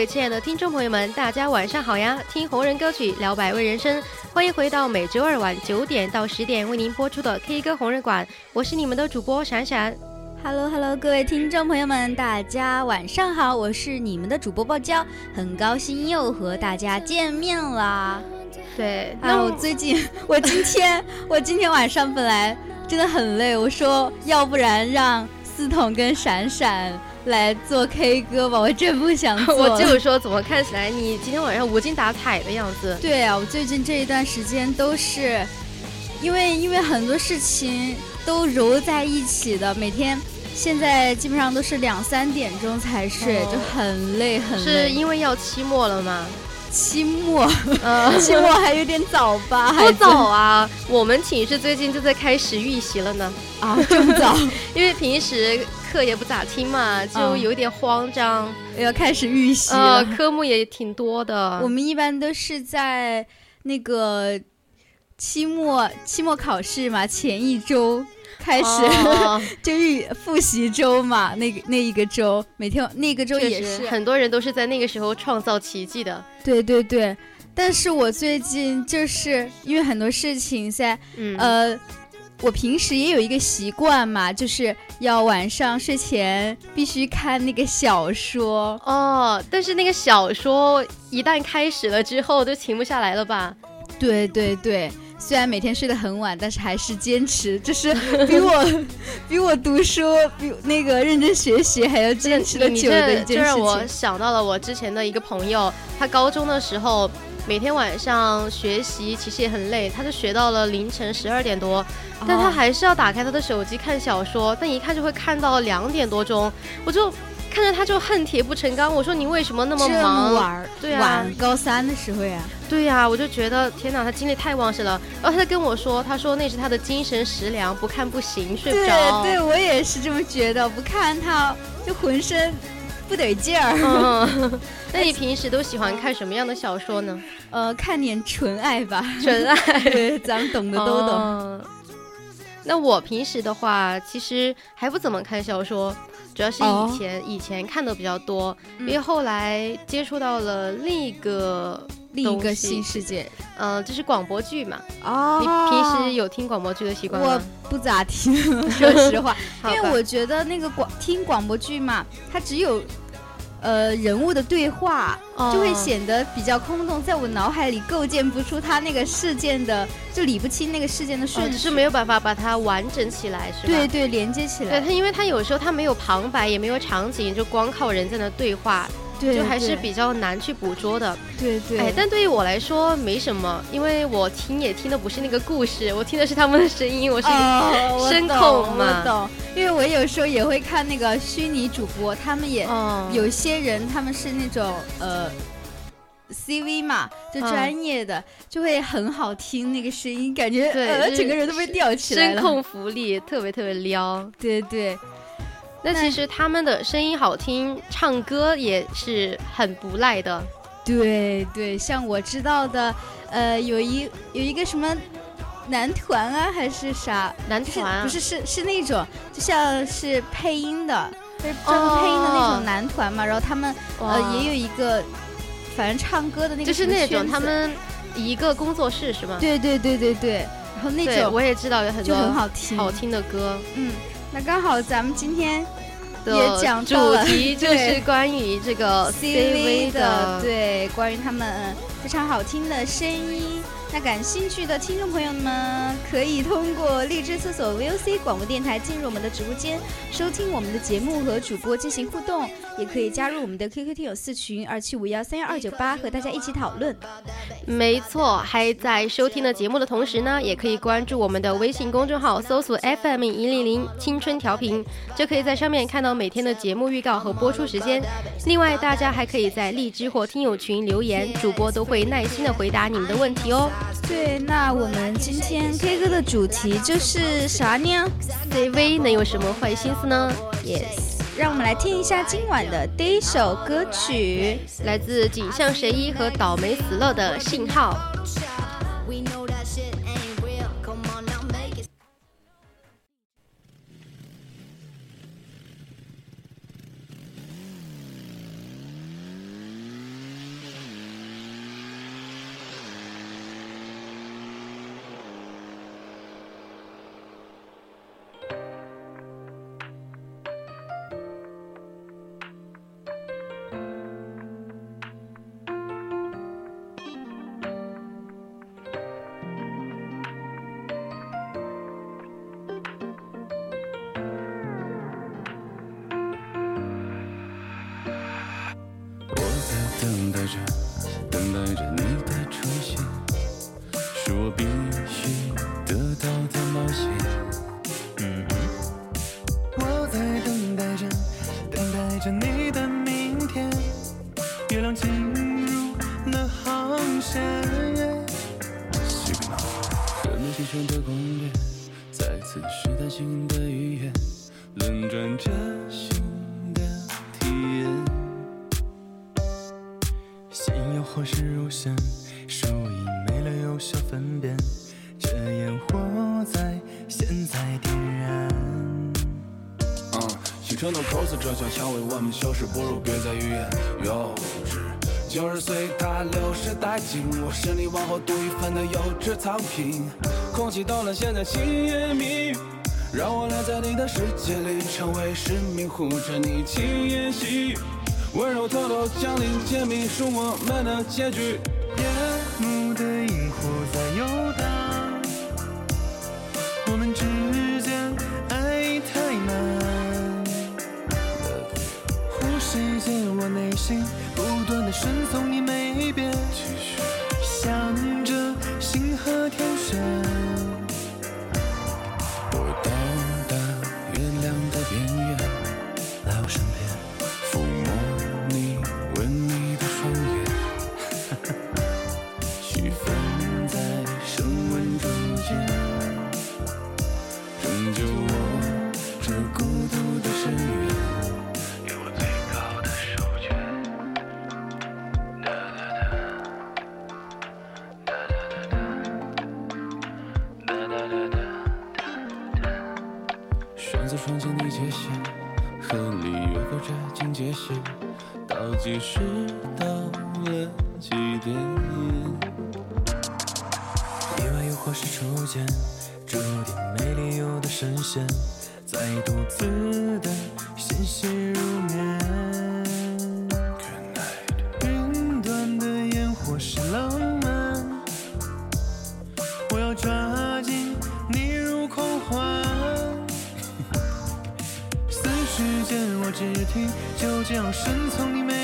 位亲爱的听众朋友们，大家晚上好呀！听红人歌曲，聊百味人生，欢迎回到每周二晚九点到十点为您播出的 K 歌红人馆，我是你们的主播闪闪。Hello Hello，各位听众朋友们，大家晚上好，我是你们的主播爆娇，很高兴又和大家见面啦。对，那我最近，我今天，我今天晚上本来真的很累，我说要不然让思彤跟闪闪。来做 K 歌吧，我真不想做。我就说，怎么看起来你今天晚上无精打采的样子？对啊，我最近这一段时间都是，因为因为很多事情都揉在一起的，每天现在基本上都是两三点钟才睡，就很累很累。是因为要期末了吗？期末，期末还有点早吧？不早啊，我们寝室最近就在开始预习了呢。啊，这么早？因为平时。课也不咋听嘛，就有点慌张，要开始预习了。科目也挺多的。我们一般都是在那个期末期末考试嘛前一周开始，就预复习周嘛，那个那一个周，每天那个周也是很多人都是在那个时候创造奇迹的。对对对，但是我最近就是因为很多事情在，呃。我平时也有一个习惯嘛，就是要晚上睡前必须看那个小说哦。但是那个小说一旦开始了之后，就停不下来了吧？对对对，虽然每天睡得很晚，但是还是坚持，就是 比我比我读书比那个认真学习还要坚持的久的一件事情。就让我想到了我之前的一个朋友，他高中的时候。每天晚上学习其实也很累，他就学到了凌晨十二点多，但他还是要打开他的手机看小说，但一看就会看到两点多钟，我就看着他就恨铁不成钢。我说你为什么那么忙？玩？对啊，高三的时候呀。对呀，我就觉得天哪，他精力太旺盛了。然后他就跟我说，他说那是他的精神食粮，不看不行，睡不着。对，对我也是这么觉得，不看他就浑身。不得劲儿。那你平时都喜欢看什么样的小说呢？呃，看点纯爱吧，纯爱，咱们懂的都懂。那我平时的话，其实还不怎么看小说，主要是以前以前看的比较多，因为后来接触到了另一个。另一个新世界，嗯，这是广播剧嘛？哦，你平时有听广播剧的习惯吗？我不咋听，说实话，因为我觉得那个广听广播剧嘛，它只有呃人物的对话，就会显得比较空洞，在我脑海里构建不出他那个事件的，就理不清那个事件的顺序，是没有办法把它完整起来，是吧？对对，连接起来。对他，因为他有时候他没有旁白，也没有场景，就光靠人在那对话。就还是比较难去捕捉的，对对。哎，但对于我来说没什么，因为我听也听的不是那个故事，我听的是他们的声音，我是声控嘛。我懂，因为我有时候也会看那个虚拟主播，他们也有些人他们是那种呃 CV 嘛，就专业的，就会很好听那个声音，感觉呃整个人都被吊起来了，声控福利特别特别撩，对对。那其实他们的声音好听，唱歌也是很不赖的。对对，像我知道的，呃，有一有一个什么男团啊，还是啥男团？不是是是那种，就像是配音的，就是专门配音的那种男团嘛。然后他们呃也有一个，反正唱歌的那个就是那种他们一个工作室是吗？对对对对对。然后那种我也知道有很多就很好听好听的歌，嗯。那刚好咱们今天也讲主题 就是关于这个 CV 的，对，关于他们非常好听的声音。那感兴趣的听众朋友们，可以通过荔枝搜索 VOC 广播电台进入我们的直播间，收听我们的节目和主播进行互动，也可以加入我们的 QQ 听友四群二七五幺三幺二九八，和大家一起讨论。没错，还在收听的节目的同时呢，也可以关注我们的微信公众号，搜索 FM 一零零青春调频，就可以在上面看到每天的节目预告和播出时间。另外，大家还可以在荔枝或听友群留言，主播都会耐心的回答你们的问题哦。对，那我们今天 K 歌的主题就是啥呢？CV 能有什么坏心思呢？Yes，让我们来听一下今晚的第一首歌曲，来自井上神一和倒霉死了的信号。轮转着新的体验心有何事无限疏影没了有效分辨这烟火在现在点燃啊青春的 coser 车厢蔷薇我们消失不如别再预言。幼稚九十岁他流失殆尽我是你往后独一份的优质藏品。空气到了现在形影不离让我赖在你的世界里，成为使命，护着你轻言细语，温柔偷偷降临，揭秘是我们的结局。夜幕的萤火在游荡，我们之间爱太难。世界，我内心不断的顺从你没变，向着星河天选。在独自的细细入眠，云端的烟火是浪漫，我要抓紧你入狂欢，思绪间我只听，就这样顺从你每。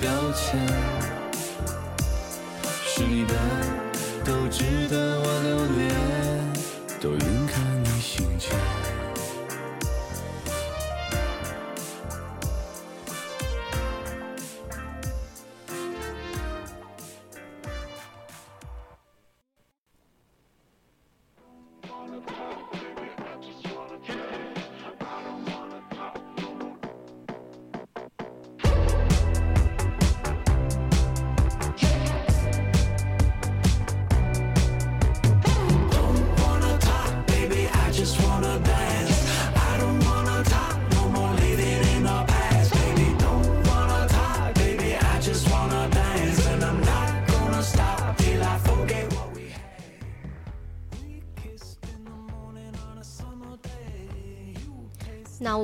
标签。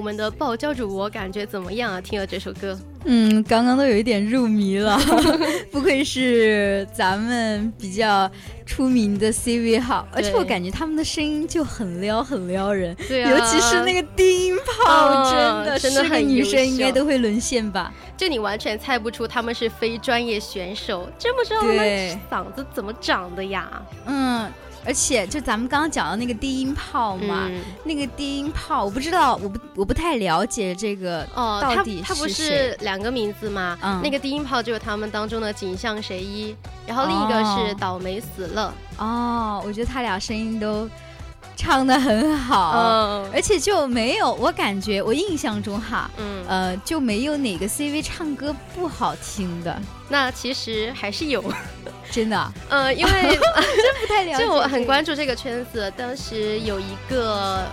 们的爆教主播感觉怎么样啊？听了这首歌，嗯，刚刚都有一点入迷了，不愧是咱们比较出名的 C V 号，而且我感觉他们的声音就很撩，很撩人，对啊，尤其是那个低音炮，真的，真的很女生应该都会沦陷吧？就你完全猜不出他们是非专业选手，真不知道他们嗓子怎么长的呀？嗯。而且就咱们刚刚讲的那个低音炮嘛，那个低音炮，我不知道，我不我不太了解这个哦，到底他不是两个名字吗？嗯，那个低音炮就是他们当中的井上谁一，然后另一个是倒霉死了。哦，我觉得他俩声音都。唱的很好，而且就没有我感觉，我印象中哈，嗯，呃，就没有哪个 CV 唱歌不好听的。那其实还是有，真的，呃，因为 真不太了解，就我很关注这个圈子，当时有一个。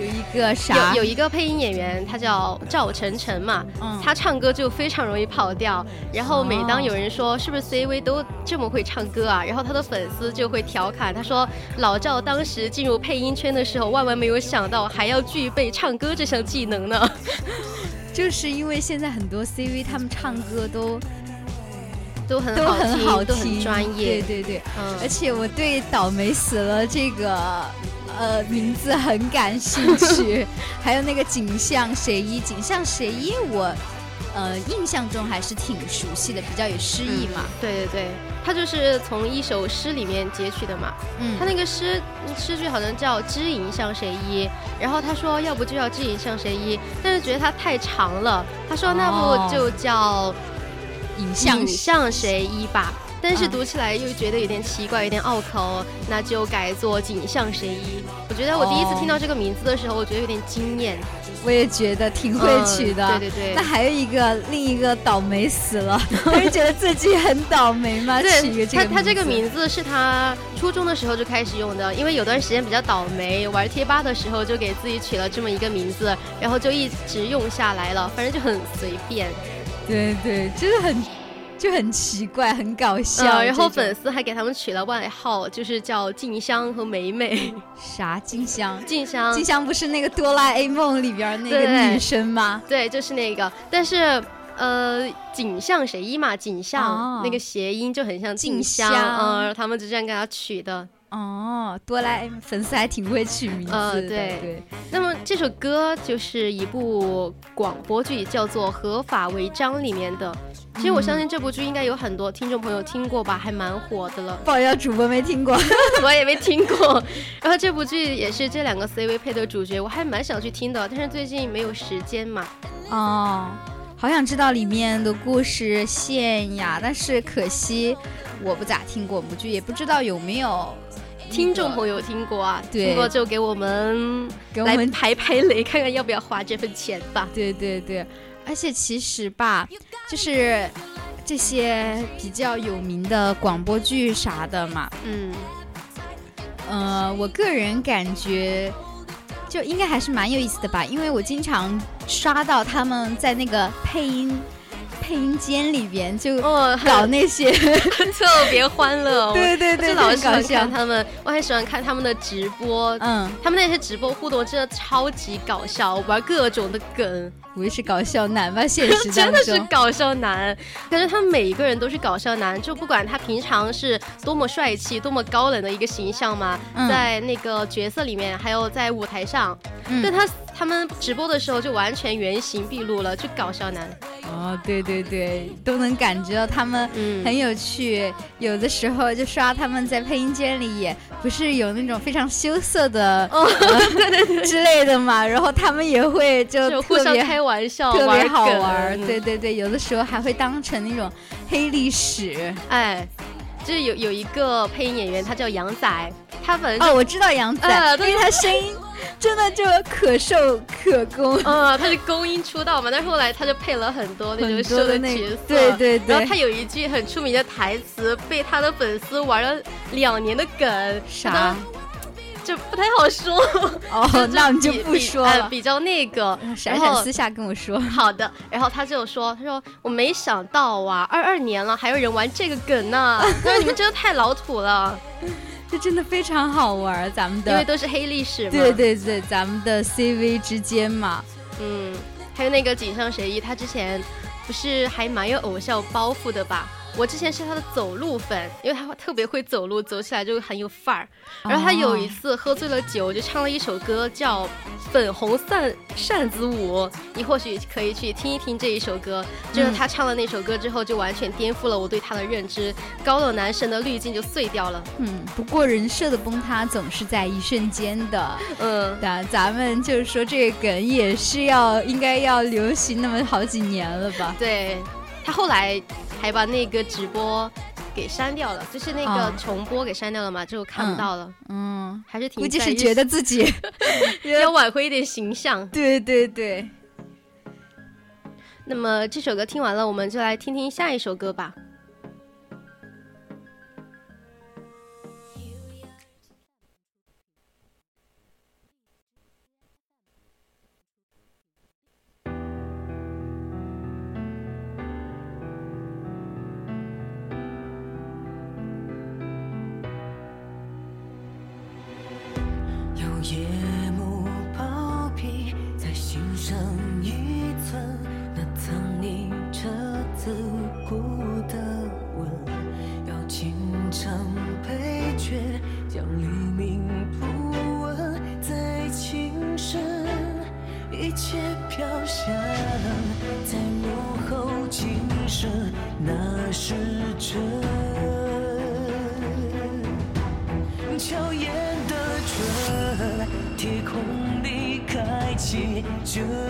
有一个啥？有有一个配音演员，他叫赵晨晨嘛，他唱歌就非常容易跑调。然后每当有人说是不是 C V 都这么会唱歌啊，然后他的粉丝就会调侃他说：“老赵当时进入配音圈的时候，万万没有想到还要具备唱歌这项技能呢。”就是因为现在很多 C V 他们唱歌都都很好都很好听，专业。对对对，嗯。而且我对倒霉死了这个。呃，名字很感兴趣，还有那个景象谁一，景象谁一，我呃印象中还是挺熟悉的，比较有诗意嘛。对对对，他就是从一首诗里面截取的嘛。嗯，他那个诗诗句好像叫“知影向谁依”，然后他说要不就叫“知影向谁依”，但是觉得它太长了，他说那不就叫“影向向谁依”吧。但是读起来又觉得有点奇怪，有点拗口，那就改做景象神医。我觉得我第一次听到这个名字的时候，我觉得有点惊艳。我也觉得挺会取的。对对对。那还有一个另一个倒霉死了，他是觉得自己很倒霉吗？取一个这个他他这个名字是他初中的时候就开始用的，因为有段时间比较倒霉，玩贴吧的时候就给自己取了这么一个名字，然后就一直用下来了，反正就很随便。对对，真的很。就很奇怪，很搞笑。然后粉丝还给他们取了外号，就是叫静香和美美。啥静香？静香？静香不是那个哆啦 A 梦里边那个女生吗？对，就是那个。但是，呃，景象谁一嘛？景象那个谐音就很像静香，嗯，他们就这样给他取的。哦，哆啦 A 梦粉丝还挺会取名字。嗯，对对。那么这首歌就是一部广播剧，叫做《合法违章》里面的。其实我相信这部剧应该有很多听众朋友听过吧，还蛮火的了。不好意思，主播没听过，我也没听过。然后这部剧也是这两个 CV 配的主角，我还蛮想去听的，但是最近没有时间嘛。哦，好想知道里面的故事线呀，但是可惜我不咋听过部剧，也不知道有没有听众朋友听过啊。听过就给我们给我们排排雷，看看要不要花这份钱吧。对对对。而且其实吧，就是这些比较有名的广播剧啥的嘛，嗯，呃，我个人感觉就应该还是蛮有意思的吧，因为我经常刷到他们在那个配音。配音间里边就搞那些 特别欢乐，对对对，就老喜欢看他们，我很喜欢看他们的直播，嗯，他们那些直播互动真的超级搞笑，玩各种的梗，我也是搞笑男吧，现实真的是搞笑男，感觉他们每一个人都是搞笑男，就不管他平常是多么帅气、多么高冷的一个形象嘛，在那个角色里面，还有在舞台上，但他。他们直播的时候就完全原形毕露了，就搞笑男。哦，对对对，都能感觉到他们很有趣。有的时候就刷他们在配音间里，不是有那种非常羞涩的，之类的嘛。然后他们也会就互相开玩笑，特别好玩。对对对，有的时候还会当成那种黑历史。哎，就是有有一个配音演员，他叫杨仔，他本哦，我知道杨仔，因为他声音。真的就可受可攻啊！他是公音出道嘛，但是后来他就配了很多那种瘦的角色。对对对。然后他有一句很出名的台词，被他的粉丝玩了两年的梗。啥？就不太好说。哦，那我们就不说了。比较那个，闪闪私下跟我说。好的。然后他就说：“他说我没想到啊，二二年了还有人玩这个梗呢。他说你们真的太老土了。”这真的非常好玩，咱们的因为都是黑历史嘛。对对对，咱们的 CV 之间嘛，嗯，还有那个井上学一，他之前不是还蛮有偶像包袱的吧？我之前是他的走路粉，因为他特别会走路，走起来就很有范儿。然后他有一次喝醉了酒，就唱了一首歌叫《粉红扇扇子舞》，你或许可以去听一听这一首歌。就是他唱了那首歌之后，就完全颠覆了我对他的认知，高冷男神的滤镜就碎掉了。嗯，不过人设的崩塌总是在一瞬间的。嗯，那咱们就是说这个梗也是要应该要流行那么好几年了吧？对，他后来。还把那个直播给删掉了，就是那个重播给删掉了嘛，就看不到了。嗯，还是挺估计是觉得自己 要挽回一点形象。对对对。那么这首歌听完了，我们就来听听下一首歌吧。心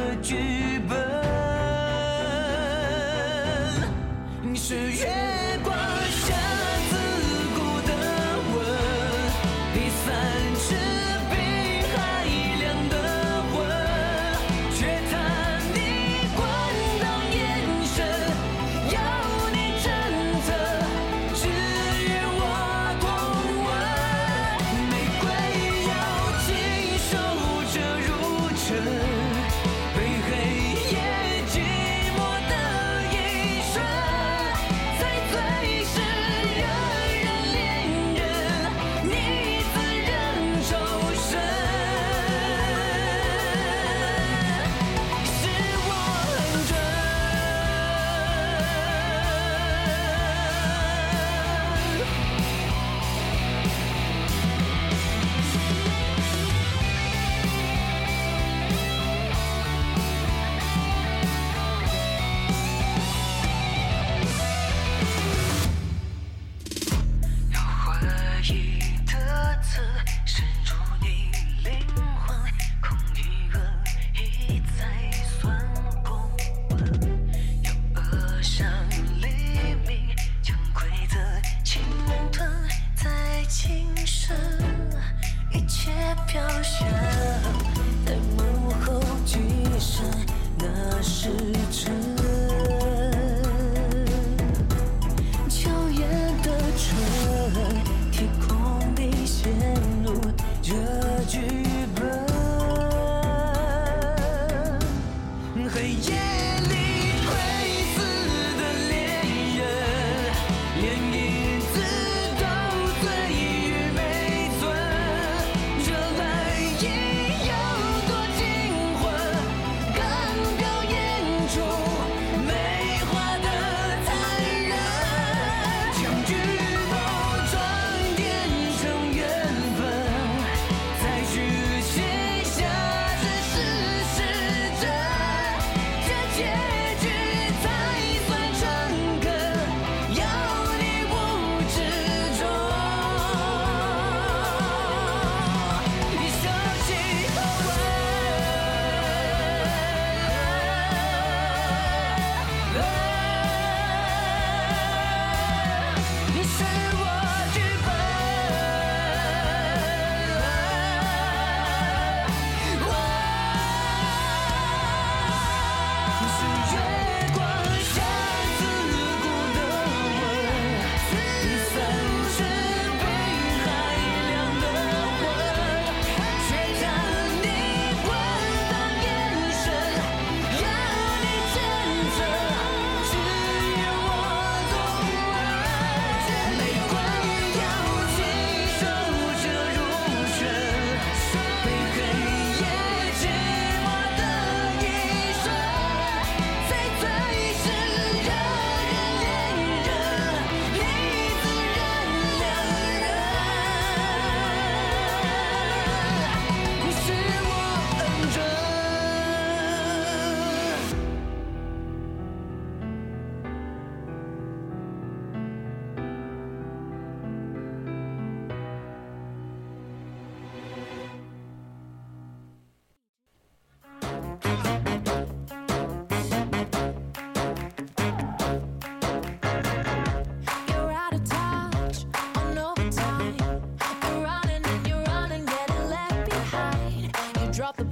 刚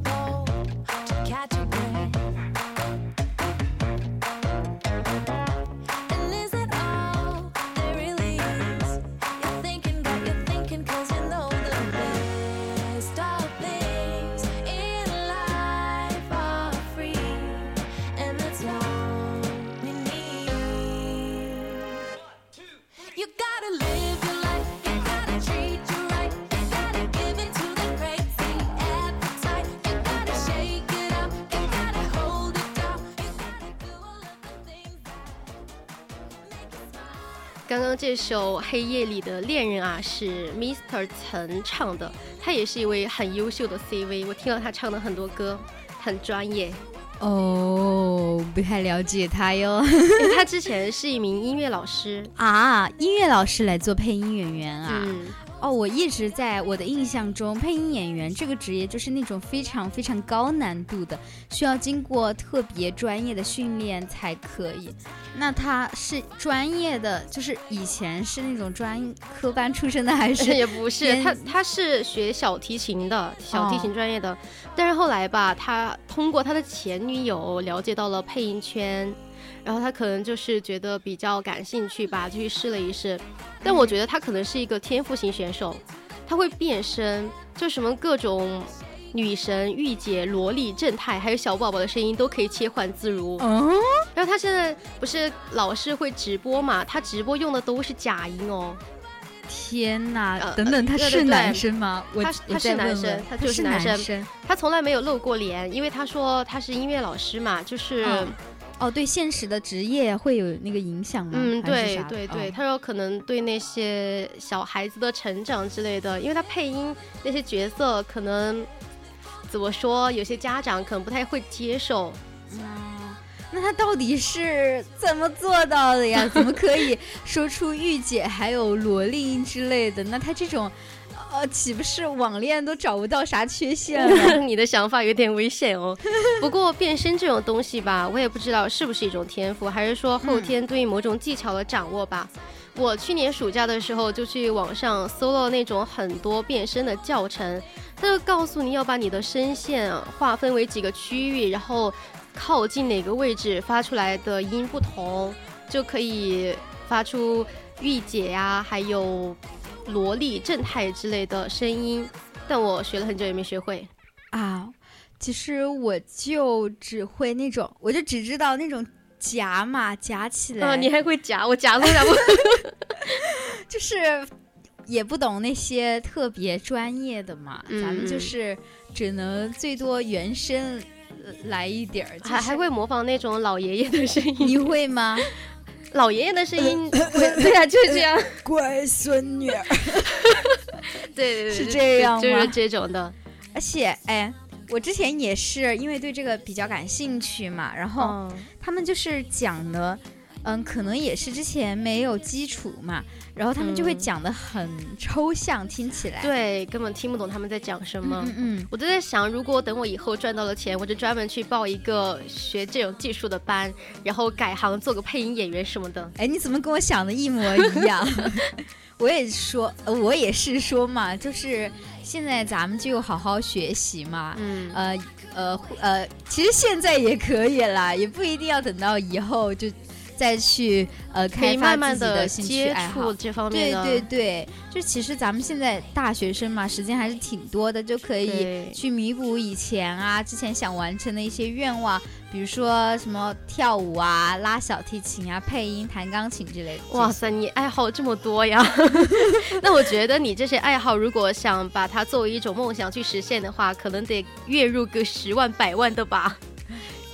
刚这首《黑夜里的恋人》啊，是 Mr. 曾唱的，他也是一位很优秀的 CV，我听到他唱的很多歌，很专业。哦，不太了解他哟。他之前是一名音乐老师啊，音乐老师来做配音演员啊。哦，我一直在我的印象中，配音演员这个职业就是那种非常非常高难度的，需要经过特别专业的训练才可以。那他是专业的，就是以前是那种专科班出身的，还是 也不是？他他是学小提琴的，小提琴专业的。但是后来吧，他通过他的前女友了解到了配音圈。然后他可能就是觉得比较感兴趣吧，就去试了一试。但我觉得他可能是一个天赋型选手，他会变身，就什么各种女神、御姐、萝莉、正太，还有小宝宝的声音都可以切换自如。嗯。然后他现在不是老是会直播嘛？他直播用的都是假音哦。天呐！等等，他是男生吗？他他是男生，他就是男生。他从来没有露过脸，因为他说他是音乐老师嘛，就是。哦，对现实的职业会有那个影响吗？嗯，对对对，他说可能对那些小孩子的成长之类的，因为他配音那些角色，可能怎么说，有些家长可能不太会接受。嗯，那他到底是怎么做到的呀？怎么可以说出御姐还有萝莉之类的？那他这种。呃，岂不是网恋都找不到啥缺陷了？你的想法有点危险哦。不过变身这种东西吧，我也不知道是不是一种天赋，还是说后天对于某种技巧的掌握吧。我去年暑假的时候就去网上搜了那种很多变身的教程，他就告诉你要把你的声线划分为几个区域，然后靠近哪个位置发出来的音不同，就可以发出御姐呀，还有。萝莉、正太之类的声音，但我学了很久也没学会啊。其实我就只会那种，我就只知道那种夹嘛，夹起来。啊，你还会夹？我夹都夹不。就是也不懂那些特别专业的嘛，咱们就是只能最多原声来一点儿，还还会模仿那种老爷爷的声音。你会吗？老爷爷的声音，对呀，就是这样。乖孙女，对对对，是这样就是这种的。而且，哎，我之前也是因为对这个比较感兴趣嘛，然后他们就是讲的。嗯，可能也是之前没有基础嘛，然后他们就会讲的很抽象，听起来对，根本听不懂他们在讲什么。嗯，我都在想，如果等我以后赚到了钱，我就专门去报一个学这种技术的班，然后改行做个配音演员什么的。哎，你怎么跟我想的一模一样？我也说，我也是说嘛，就是现在咱们就好好学习嘛。嗯，呃呃呃，其实现在也可以啦，也不一定要等到以后就。再去呃开发自己的兴趣爱好，这方面对对对，就其实咱们现在大学生嘛，时间还是挺多的，就可以去弥补以前啊之前想完成的一些愿望，比如说什么跳舞啊、拉小提琴啊、配音、弹钢琴之类的。哇塞，你爱好这么多呀！那我觉得你这些爱好，如果想把它作为一种梦想去实现的话，可能得月入个十万、百万的吧。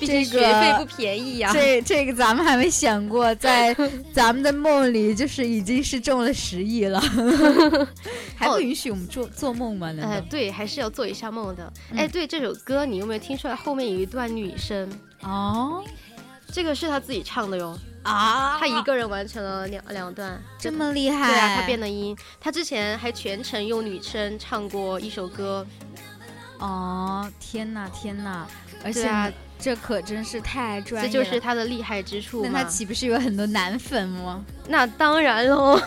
这学费不便宜呀！这这个咱们还没想过，在 咱们的梦里就是已经是中了十亿了，还不允许我们做做梦吗？哎，对，还是要做一下梦的。哎，对，这首歌你有没有听出来后面有一段女声？哦，这个是他自己唱的哟。啊，他一个人完成了两两段，这么厉害？对啊，他变的音，他之前还全程用女声唱过一首歌。哦，天哪，天哪！而且。这可真是太专业，这就是他的厉害之处那他岂不是有很多男粉吗？那当然喽。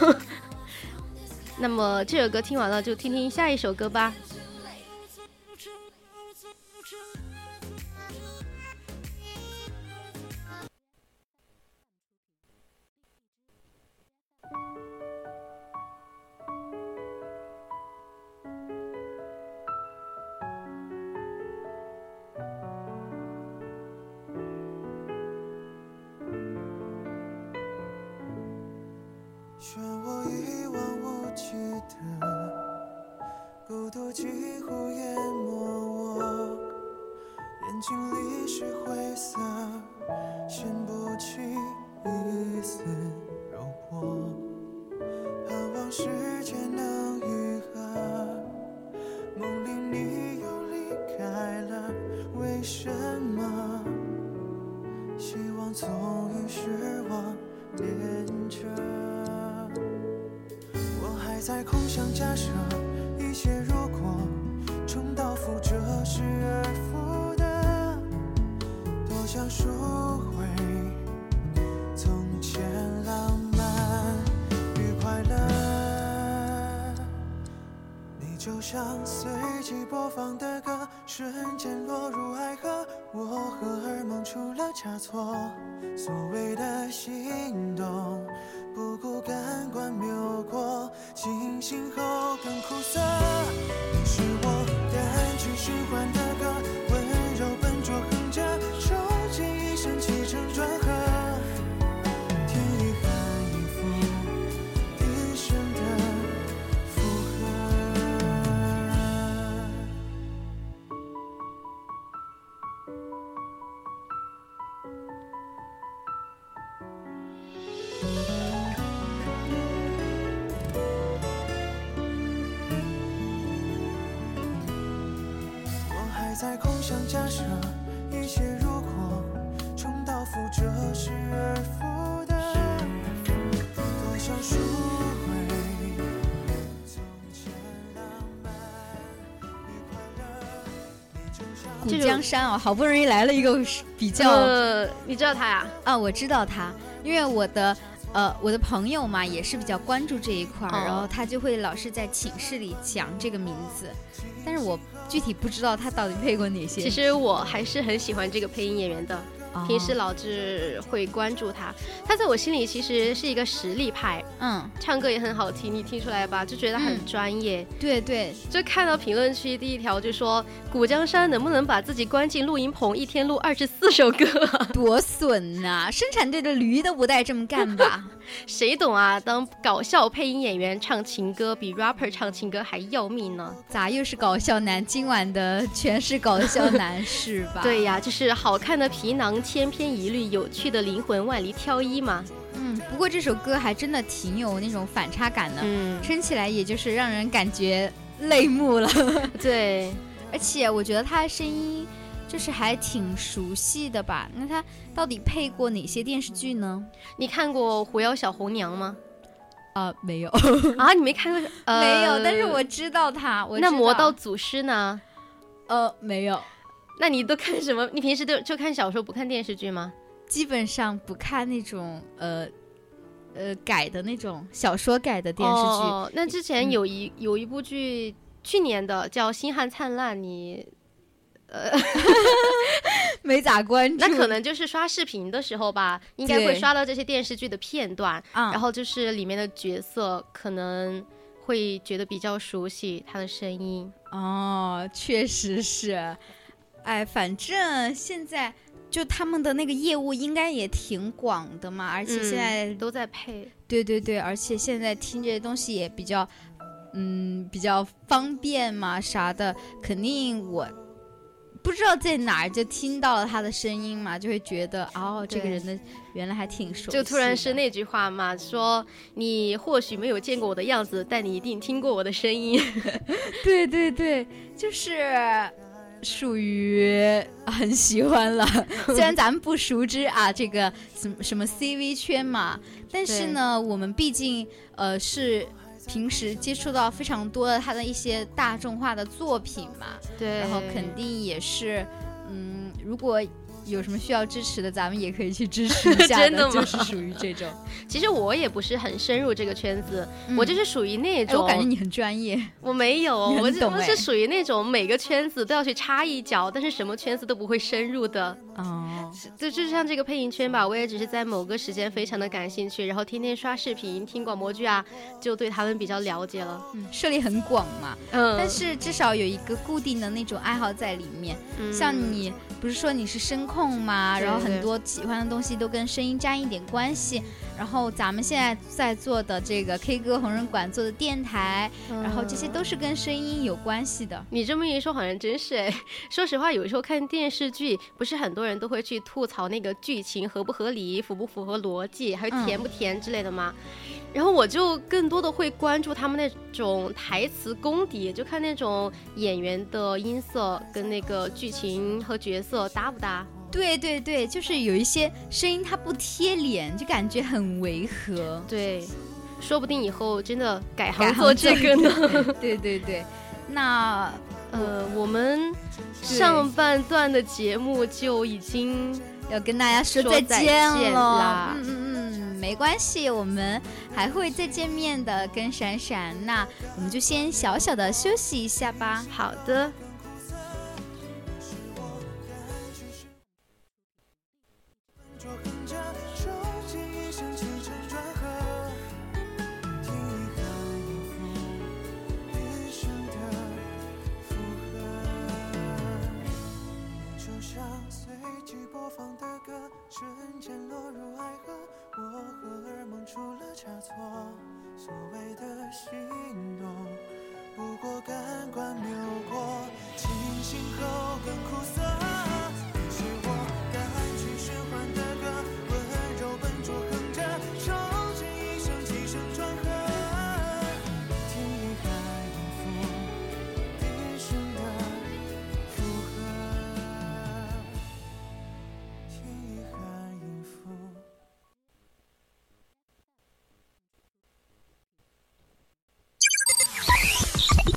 那么这首歌听完了，就听听下一首歌吧。一望无际的孤独几乎淹没我，眼睛里是灰色，在空想假设一切如果重蹈覆辙，失而复得，多想赎回从前浪漫与快乐。你就像随机播放的歌，瞬间落入爱河，我荷尔蒙出了差错，所谓的在空想假设一切如果重蹈覆辙，失而复得，多想赎回从前浪漫与快乐。你就像江山哦，好不容易来了一个比较呃，你知道他呀？啊，我知道他，因为我的呃我的朋友嘛也是比较关注这一块儿，哦然后他就会老是在寝室里讲这个名字，但是我具体不知道他到底配过哪些。其实我还是很喜欢这个配音演员的，哦平时老是会关注他。他在我心里其实是一个实力派，嗯，唱歌也很好听，你听出来吧？就觉得很嗯专业。对对，就看到评论区第一条就说古江山能不能把自己关进录音棚，一天录二十四首歌啊？多损呐、生产队的驴都不带这么干吧？谁懂啊？当搞笑配音演员唱情歌，比 rapper 唱情歌还要命呢。咋又是搞笑男？今晚的全是搞笑男 是吧？对呀，就是好看的皮囊千篇一律，有趣的灵魂万里挑一嘛。嗯，不过这首歌还真的挺有那种反差感的，嗯，听起来也就是让人感觉泪目了。对，而且我觉得他的声音就是还挺熟悉的吧？那他到底配过哪些电视剧呢？你看过《狐妖小红娘》吗？啊、没有，啊，你没看过？呃、没有，但是我知道他。我那《魔道道祖师》呢？呃没有，那你都看什么？你平时都就看小说，不看电视剧吗？基本上不看那种呃呃改的那种小说改的电视剧。哦，那之前嗯有一、有一部剧，去年的叫《星汉灿烂》，你呃 没咋关注。那可能就是刷视频的时候吧，应该会刷到这些电视剧的片段，啊，然后就是里面的角色可能会觉得比较熟悉他的声音。哦，确实是。哎，反正现在就他们的那个业务应该也挺广的嘛，而且嗯现在、都在配，对对对，而且现在听这些东西也比较，嗯，比较方便嘛，啥的，肯定我不知道在哪儿就听到了他的声音嘛，就会觉得哦，这个人的原来还挺熟悉，就突然是那句话嘛，说你或许没有见过我的样子，但你一定听过我的声音。对对对，就是属于很喜欢了。虽然咱们不熟知啊，这个什么什么 CV 圈嘛，但是呢，我们毕竟呃是平时接触到非常多的他的一些大众化的作品嘛，对然后肯定也是，嗯，如果有什么需要支持的，咱们也可以去支持一 下真的吗？就是属于这种。其实我也不是很深入这个圈子，我就是属于那种。我感觉你很专业。我没有，我我是属于那种每个圈子都要去插一脚，但是什么圈子都不会深入的。哦，就就像这个配音圈吧，我也只是在某个时间非常的感兴趣，然后天天刷视频、听广播剧啊，就对他们比较了解了。嗯，涉猎很广嘛。嗯，但是至少有一个固定的那种爱好在里面。嗯，像你不是说你是声控吗？然后很多喜欢的东西都跟声音沾一点关系。然后咱们现在在做的这个 K 歌红人馆做的电台，然后这些都是跟声音有关系的。你这么一说，好像真是哎。说实话，有时候看电视剧，不是很多人都会去吐槽那个剧情合不合理、符不符合逻辑，还有甜不甜之类的吗？然后我就更多的会关注他们那种台词功底，就看那种演员的音色跟那个剧情和角色搭不搭。对对对，就是有一些声音它不贴脸，就感觉很违和。对，说不定以后真的改行做这个呢。对对对，那呃，我们上半段的节目就已经要跟大家说再见了。嗯嗯嗯，没关系，我们还会再见面的，跟闪闪。那我们就先小小的休息一下吧。好的。播放的歌，瞬间落入爱河。我荷尔蒙出了差错，所谓的心动，不过感官流过，清醒后更苦涩。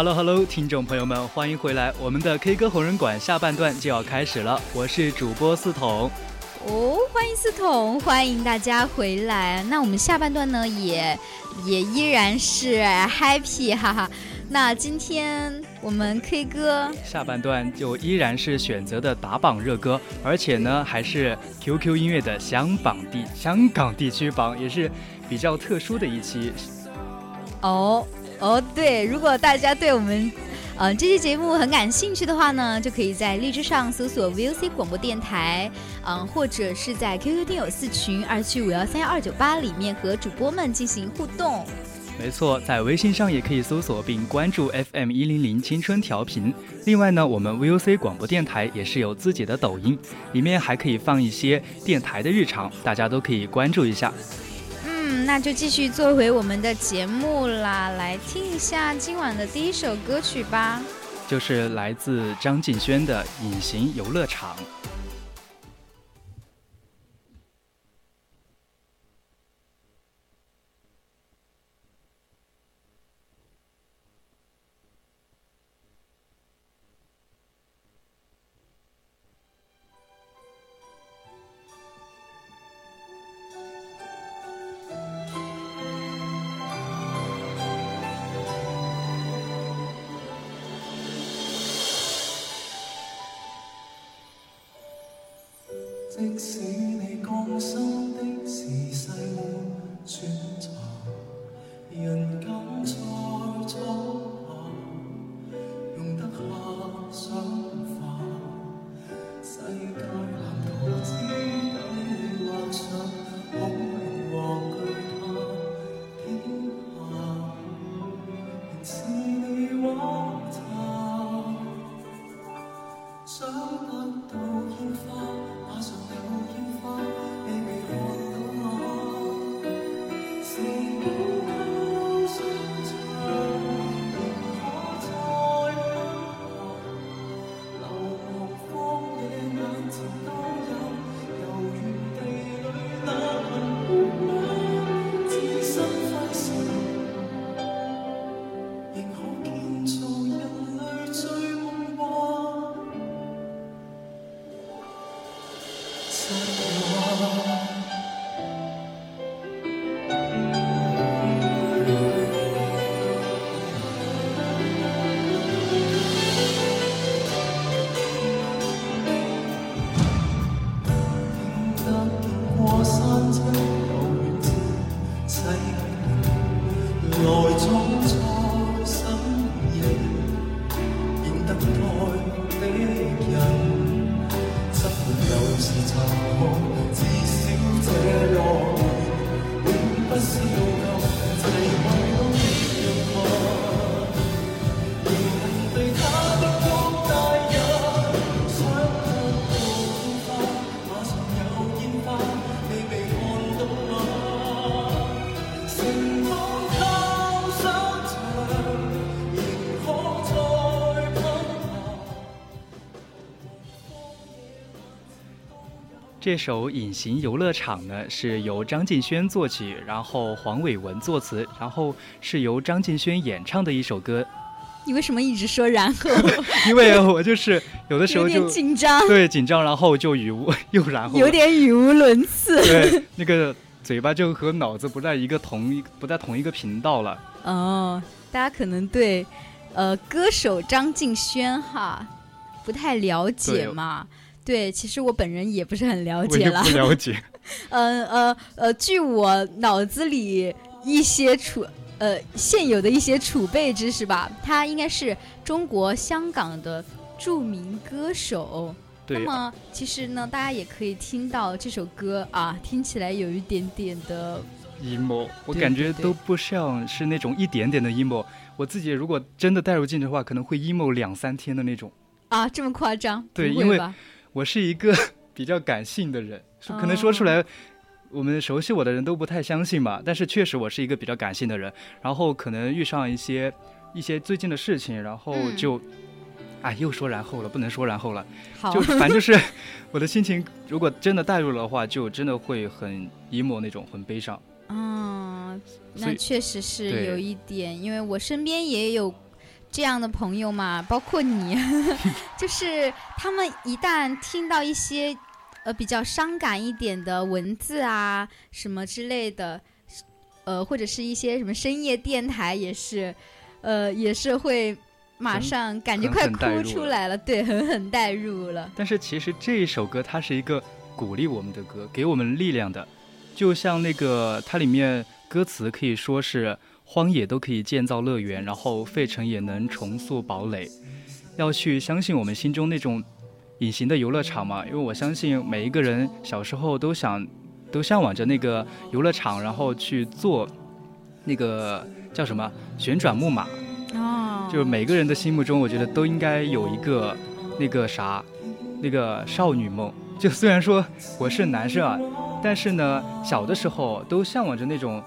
Hello Hello，听众朋友们，欢迎回来！我们的 K 歌红人馆下半段就要开始了，我是主播四筒。哦，欢迎四筒，欢迎大家回来。那我们下半段呢，也也依然是 happy 哈哈。那今天我们 K 歌下半段就依然是选择的打榜热歌，而且呢还是 QQ 音乐的香港地香港地区榜，也是比较特殊的一期。哦。哦，对，如果大家对我们，呃，这期节目很感兴趣的话呢，就可以在荔枝上搜索 VOC 广播电台，嗯，或者是在 QQ 听友四群二七五幺三幺二九八里面和主播们进行互动。没错，在微信上也可以搜索并关注 FM 一零零青春调频。另外呢，我们 VOC 广播电台也是有自己的抖音，里面还可以放一些电台的日常，大家都可以关注一下。那就继续做回我们的节目啦，来听一下今晚的第一首歌曲吧，就是来自张敬轩的《隐形游乐场》。这首《隐形游乐场》呢，是由张敬轩作曲，然后黄伟文作词，然后是由张敬轩演唱的一首歌。你为什么一直说然后？因为我就是有的时候就紧张，对紧张，然后就语无又然后，有点语无伦次。对，那个嘴巴就和脑子不在一个同一不在同一个频道了。哦，大家可能对呃歌手张敬轩哈不太了解嘛。对，其实我本人也不是很了解了。不了解。嗯呃呃，据我脑子里一些储呃现有的一些储备知识吧，他应该是中国香港的著名歌手。对。那么其实呢，大家也可以听到这首歌啊，听起来有一点点的 emo，我感觉都不像是那种一点点的 emo。我自己如果真的带入进去的话，可能会 emo 两三天的那种。啊，这么夸张？对，因为。我是一个 比较感性的人，可能说出来，我们熟悉我的人都不太相信吧。但是确实我是一个比较感性的人，然后可能遇上一些一些最近的事情，然后就，哎，又说然后了，不能说然后了，就反正就是 我的心情，如果真的带入的话，就真的会很 emo 那种，很悲伤。嗯，那确实是有一点，因为我身边也有。这样的朋友嘛，包括你，就是他们一旦听到一些呃比较伤感一点的文字啊什么之类的，呃或者是一些什么深夜电台也是，呃也是会马上感觉快哭出来了，对，狠狠带入了。但是其实这一首歌它是一个鼓励我们的歌，给我们力量的，就像那个它里面歌词可以说是。荒野都可以建造乐园，然后费城也能重塑堡垒。要去相信我们心中那种隐形的游乐场嘛？因为我相信每一个人小时候都想、都向往着那个游乐场，然后去做那个叫什么旋转木马。哦。就是每个人的心目中，我觉得都应该有一个那个啥，那个少女梦。就虽然说我是男生啊，但是呢，小的时候都向往着那种。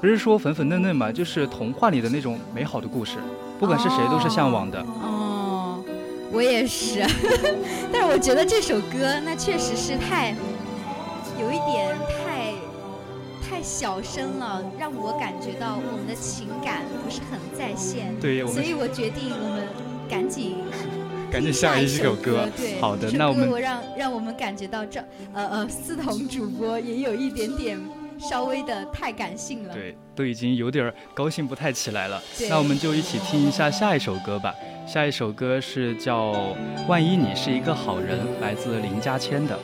不是说粉粉嫩嫩嘛，就是童话里的那种美好的故事，不管是谁都是向往的。哦，我也是，但是我觉得这首歌那确实是太，有一点太，太小声了，让我感觉到我们的情感不是很在线。对，所以我决定我们赶紧，赶紧下一首歌。对，好的，那我们让让我们感觉到这呃呃四筒主播也有一点点。稍微的太感性了，对，都已经有点高兴不太起来了。那我们就一起听一下下一首歌吧。下一首歌是叫《万一你是一个好人》，来自林嘉谦的。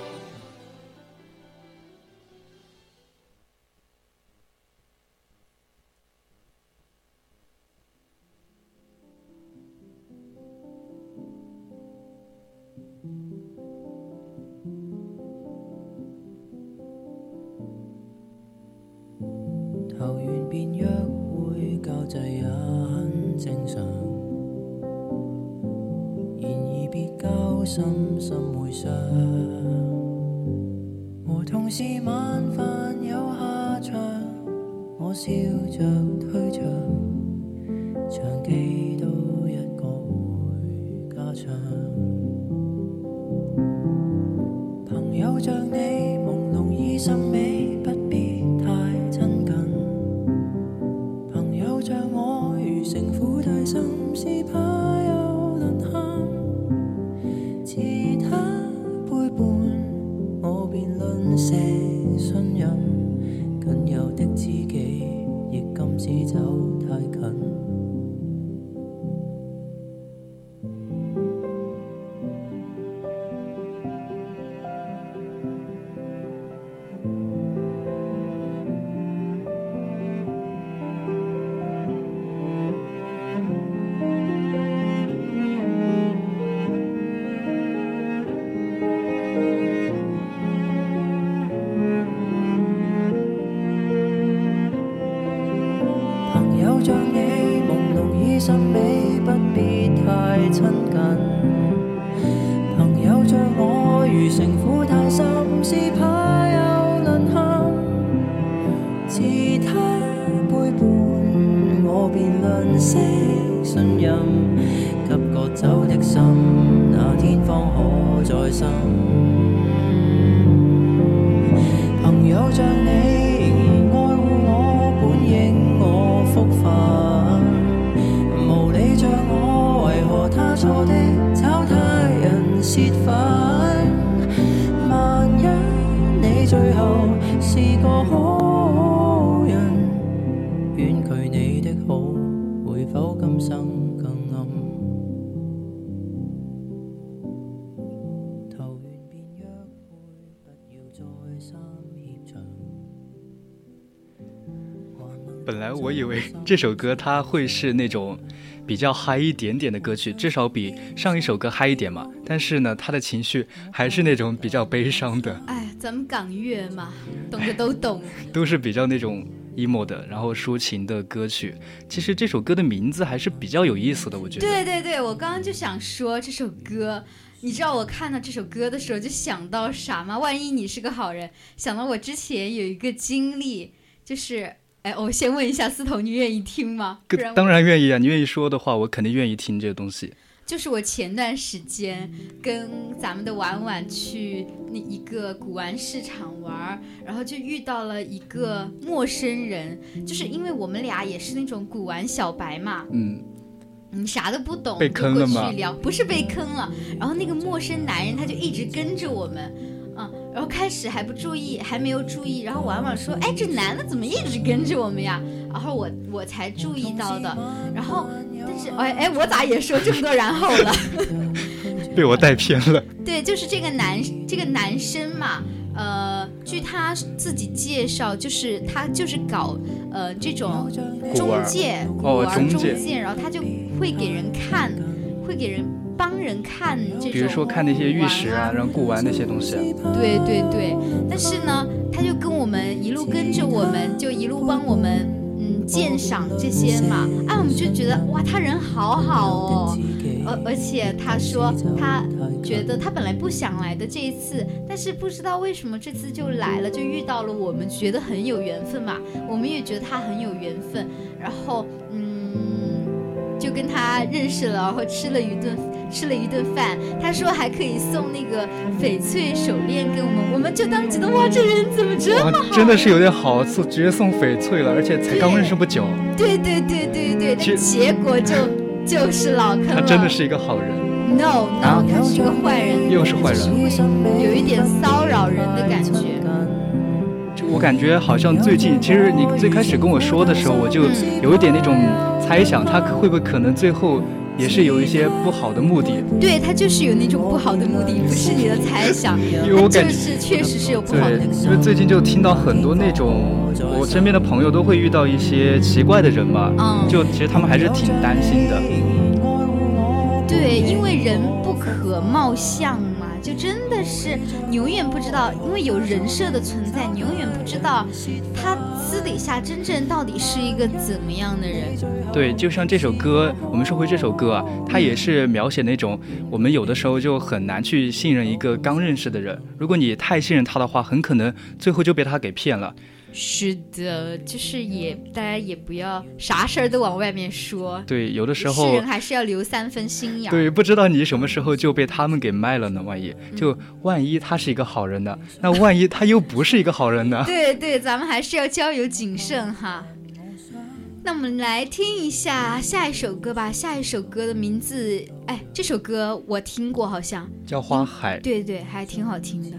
这首歌它会是那种比较嗨一点点的歌曲，至少比上一首歌嗨一点嘛。但是呢，他的情绪还是那种比较悲伤的，哎，咱们港乐嘛，懂的都懂。都是比较那种 emo 的，然后抒情的歌曲。其实这首歌的名字还是比较有意思的，我觉得。对对对，我刚刚就想说这首歌，你知道我看到这首歌的时候就想到啥吗？万一你是个好人，想到我之前有一个经历，就是，哎，我先问一下思彤，你愿意听吗？当然愿意啊，你愿意说的话，我肯定愿意听这个东西。就是我前段时间跟咱们的婉婉去那一个古玩市场玩儿，然后就遇到了一个陌生人，就是因为我们俩也是那种古玩小白嘛，嗯，你啥都不懂，被坑了吗去聊，不是被坑了，然后那个陌生男人他就一直跟着我们。嗯，然后开始还不注意，还没有注意，然后婉婉说：“哎，这男的怎么一直跟着我们呀？”然后我我才注意到的，然后但是哎哎，我咋也说这么多然后了？被我带偏了。对，就是这个男这个男生嘛，呃，据他自己介绍，就是他就是搞呃这种中介，古哦玩中介介，然后他就会给人看，会给人帮人看这种，比如说看那些玉石啊，然后古玩那些东西啊。对对对，但是呢，他就跟我们一路跟着我们，就一路帮我们嗯鉴赏这些嘛，哎，我们就觉得哇，他人好好哦，而而且他说他觉得他本来不想来的这一次，但是不知道为什么这次就来了，就遇到了我们，觉得很有缘分嘛，我们也觉得他很有缘分，然后嗯，就跟他认识了，然后吃了一顿吃了一顿饭，他说还可以送那个翡翠手链给我们，我们就当觉得哇，这人怎么这么好？真的是有点好，送直接送翡翠了，而且才刚认识不久，对对对对对，其那结果就就是老坑了。他真的是一个好人。no no，他是个坏人，又是坏人有一点骚扰人的感觉。就我感觉好像最近，其实你最开始跟我说的时候，我就有一点那种猜想，他会不会可能最后也是有一些不好的目的。对他就是有那种不好的目的，不是你的猜想，因为我感觉就是确实是有不好的对目，的。因为最近就听到很多那种我身边的朋友都会遇到一些奇怪的人嘛，嗯就其实他们还是挺担心的。对，因为人不可貌相嘛，就真的是你永远不知道，因为有人设的存在，你永远不知道他私底下真正到底是一个怎么样的人。对，就像这首歌，我们说回这首歌啊，它也是描写那种我们有的时候就很难去信任一个刚认识的人，如果你太信任他的话，很可能最后就被他给骗了。是的，就是也大家也不要啥事儿都往外面说。对，有的时候世人还是要留三分心眼。对，不知道你什么时候就被他们给卖了呢？万一就万一他是一个好人呢？那万一他又不是一个好人呢？对对，咱们还是要交友谨慎哈。那我们来听一下下一首歌吧。下一首歌的名字，哎，这首歌我听过，好像叫《花海》。对对，还挺好听的。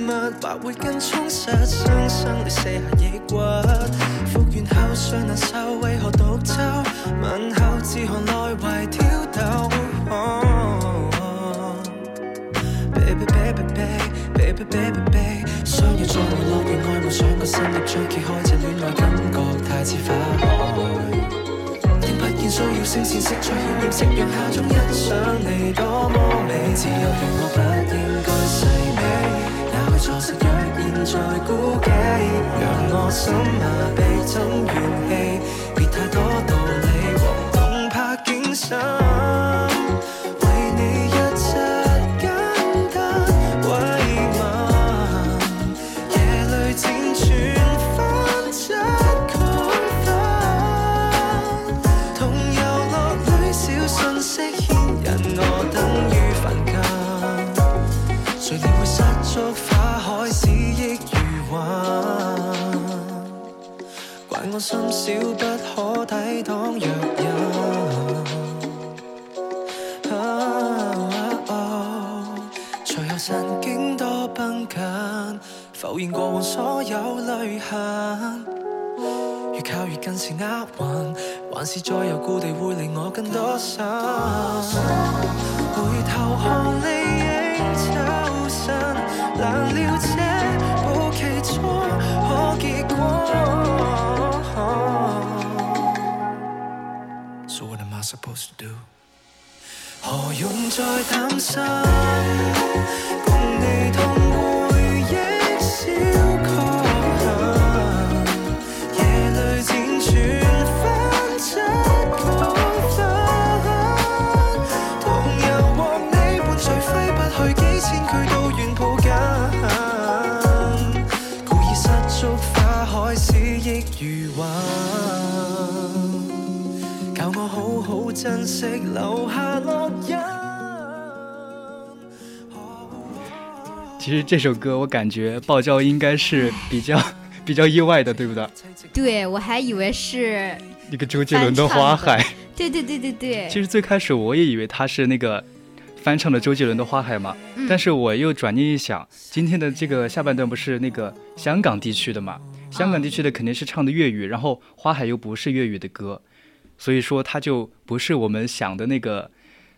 物或會更充實，雙生你卸下抑鬱，復原後尚難受，為何獨奏？問候自何來為挑逗？Baby baby baby baby baby baby，相約在遊樂園愛夢想個新頁章揭開，這戀愛感覺太似花海。聽不見需要聲線色彩渲染，夕陽下中欣賞你多麼美，自由權我不應該細味。错失若现在估计，让我心麻痹怎怨气？别太多道理，惶恐怕惊心。有淚痕。越靠越近是厄運，還是再有故地會令我更多心。回頭看你影抽身，難料這步棋錯可結果。So what am I supposed to do？何用再擔心？憶如雲。珍惜留下其实这首歌我感觉爆娇应该是比较 比较意外的，对不对？对，我还以为是那个周杰伦的《花海》。对对对对对。其实最开始我也以为他是那个翻唱的周杰伦的《花海》嘛，但是我又转念一想，今天的这个下半段不是那个香港地区的嘛？香港地区的肯定是唱的粤语，然后《花海》又不是粤语的歌。所以说，它就不是我们想的那个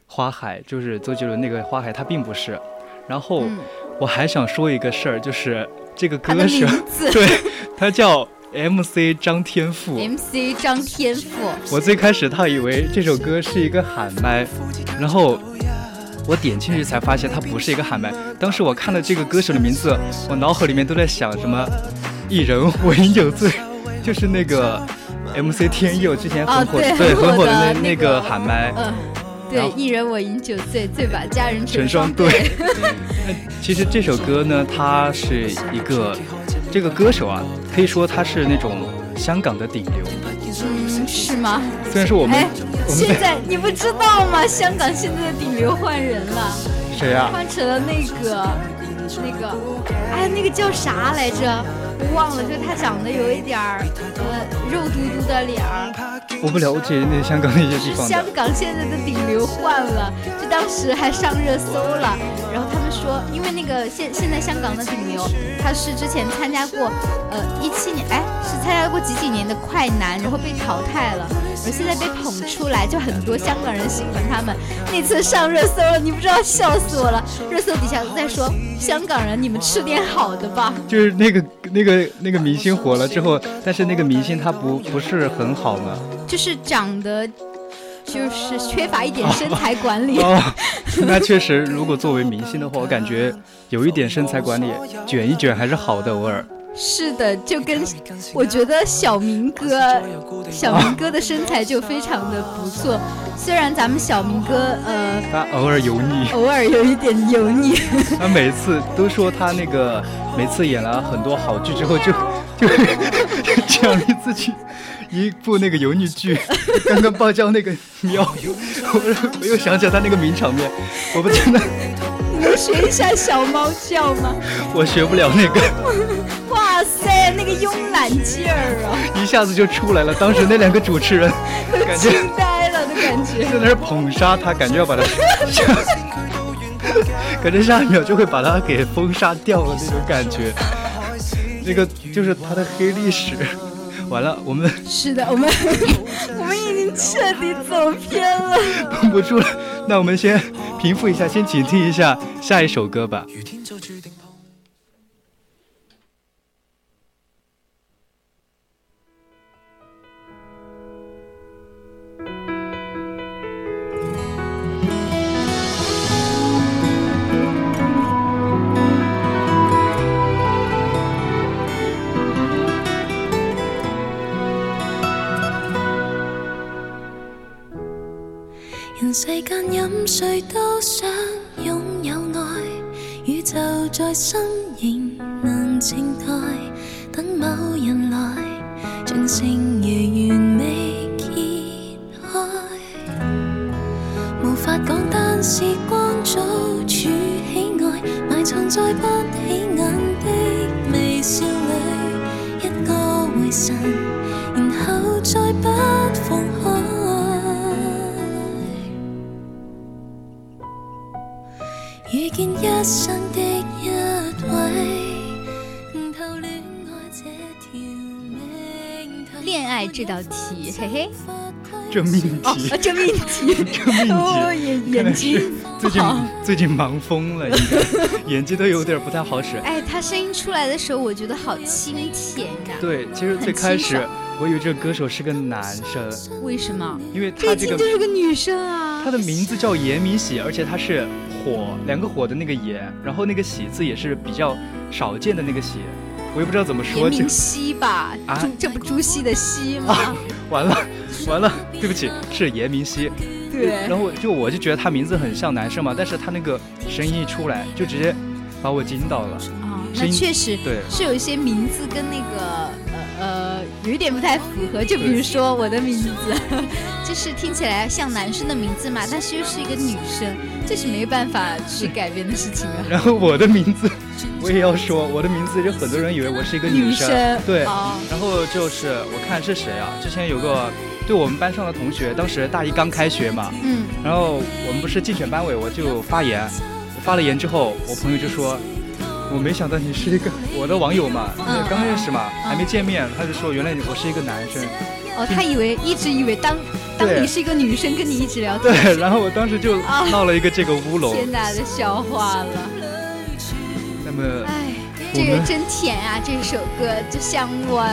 花海，就是周杰伦那个花海，它并不是。然后我还想说一个事儿，就是这个歌手，对，他叫 MC 张天赋。MC 张天赋。我最开始他以为这首歌是一个喊麦，然后我点进去才发现它不是一个喊麦。当时我看了这个歌手的名字，我脑海里面都在想什么“一人我饮酒醉”，就是那个。MC 天佑之前很火，对很 火的那那个喊麦，嗯，对，一人我饮酒醉，醉把佳人成双对。其实这首歌呢，它是一个这个歌手啊，可以说他是那种香港的顶流。嗯，是吗？虽然说我们，现在你不知道吗？香港现在的顶流换人了，谁呀？换成了那个那个，哎，那个叫啥来着？忘了，就他长得有一点儿，呃，肉嘟嘟的脸儿。我不了解那香港那些地方。香港现在的顶流换了，就当时还上热搜了。然后他们说，因为那个现现在香港的顶流，他是之前参加过，呃，一七年，哎，是参加过几几年的快男，然后被淘汰了，然后现在被捧出来，就很多香港人喜欢他们。那次上热搜了，你不知道，笑死我了。热搜底下都在说。香港人，你们吃点好的吧。就是那个那个那个明星火了之后，但是那个明星他不不是很好嘛，就是长得就是缺乏一点身材管理。哦，那确实，如果作为明星的话，我感觉有一点身材管理，卷一卷还是好的，偶尔。是的，就跟我觉得小明哥，小明哥的身材就非常的不错。虽然咱们小明哥，呃，他偶尔油腻，偶尔有一点油腻。他每次都说他那个，每次演了很多好剧之后，就就奖励自己一部那个油腻剧。刚刚爆叫那个喵，我我又想起来他那个名场面，我们真的。能学一下小猫叫吗？我学不了那个。哇塞，那个慵懒劲儿啊，一下子就出来了。当时那两个主持人感觉惊呆了的感觉，在那儿捧杀他，感觉要把他，感觉下一秒就会把他给封杀掉了那种感觉。那个就是他的黑历史。完了，我们是的，我们 我们已经彻底走偏了，绷不住了。那我们先平复一下，先警惕一下下一首歌吧。这命题，这命题，这命题，眼眼睛最近最近忙疯了，眼睛都有点不太好使。哎，他声音出来的时候，我觉得好清甜呀。对，其实最开始我以为这个歌手是个男生，为什么？因为他这个就是个女生啊。他的名字叫严明喜，而且他是。火两个火的那个严，然后那个喜字也是比较少见的那个喜，我也不知道怎么说。严明熙吧？啊，这不朱熹的熹吗？完了完了，对不起，是严明熙。对。然后就我就觉得他名字很像男生嘛，但是他那个声音一出来，就直接把我惊到了。啊，那确实对，是有一些名字跟那个呃呃有一点不太符合，就比如说我的名字，就是听起来像男生的名字嘛，但是又是一个女生。这是没办法去改变的事情啊。然后我的名字，我也要说，我的名字有很多人以为我是一个女生。对。然后就是我看是谁啊？之前有个对我们班上的同学，当时大一刚开学嘛。嗯。然后我们不是竞选班委，我就发言，发了言之后，我朋友就说，我没想到你是一个我的网友嘛，刚认识嘛，还没见面，他就说原来我是一个男生。哦，他以为一直以为当。当你是一个女生，跟你一直聊天。对，然后我当时就闹了一个这个乌龙。天大的笑话了。那么，哎，这个真甜啊！这首歌就像我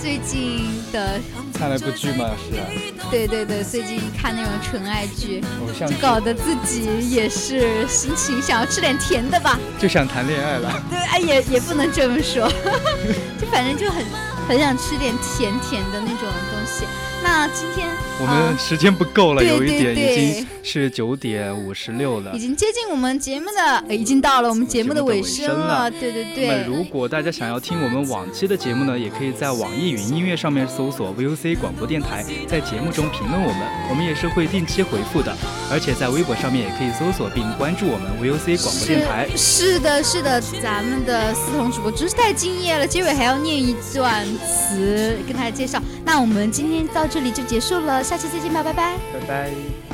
最近的看了部剧嘛？是啊。对对对，最近看那种纯爱剧，偶像剧，搞得自己也是心情想要吃点甜的吧。就想谈恋爱了。对，哎，也也不能这么说，就反正就很很想吃点甜甜的那种东西。那今天我们时间不够了，有一点已经是九点五十六了，已经接近我们节目的，已经到了我们节目的尾声了。对对对。那么如果大家想要听我们往期的节目呢，也可以在网易云音乐上面搜索 VOC 广播电台，在节目中评论我们，我们也是会定期回复的。而且在微博上面也可以搜索并关注我们 VOC 广播电台。是的，是的，咱们的思彤主播真是太敬业了，结尾还要念一段词跟大家介绍。那我们今天到。这里就结束了，下期再见吧，拜拜，拜拜。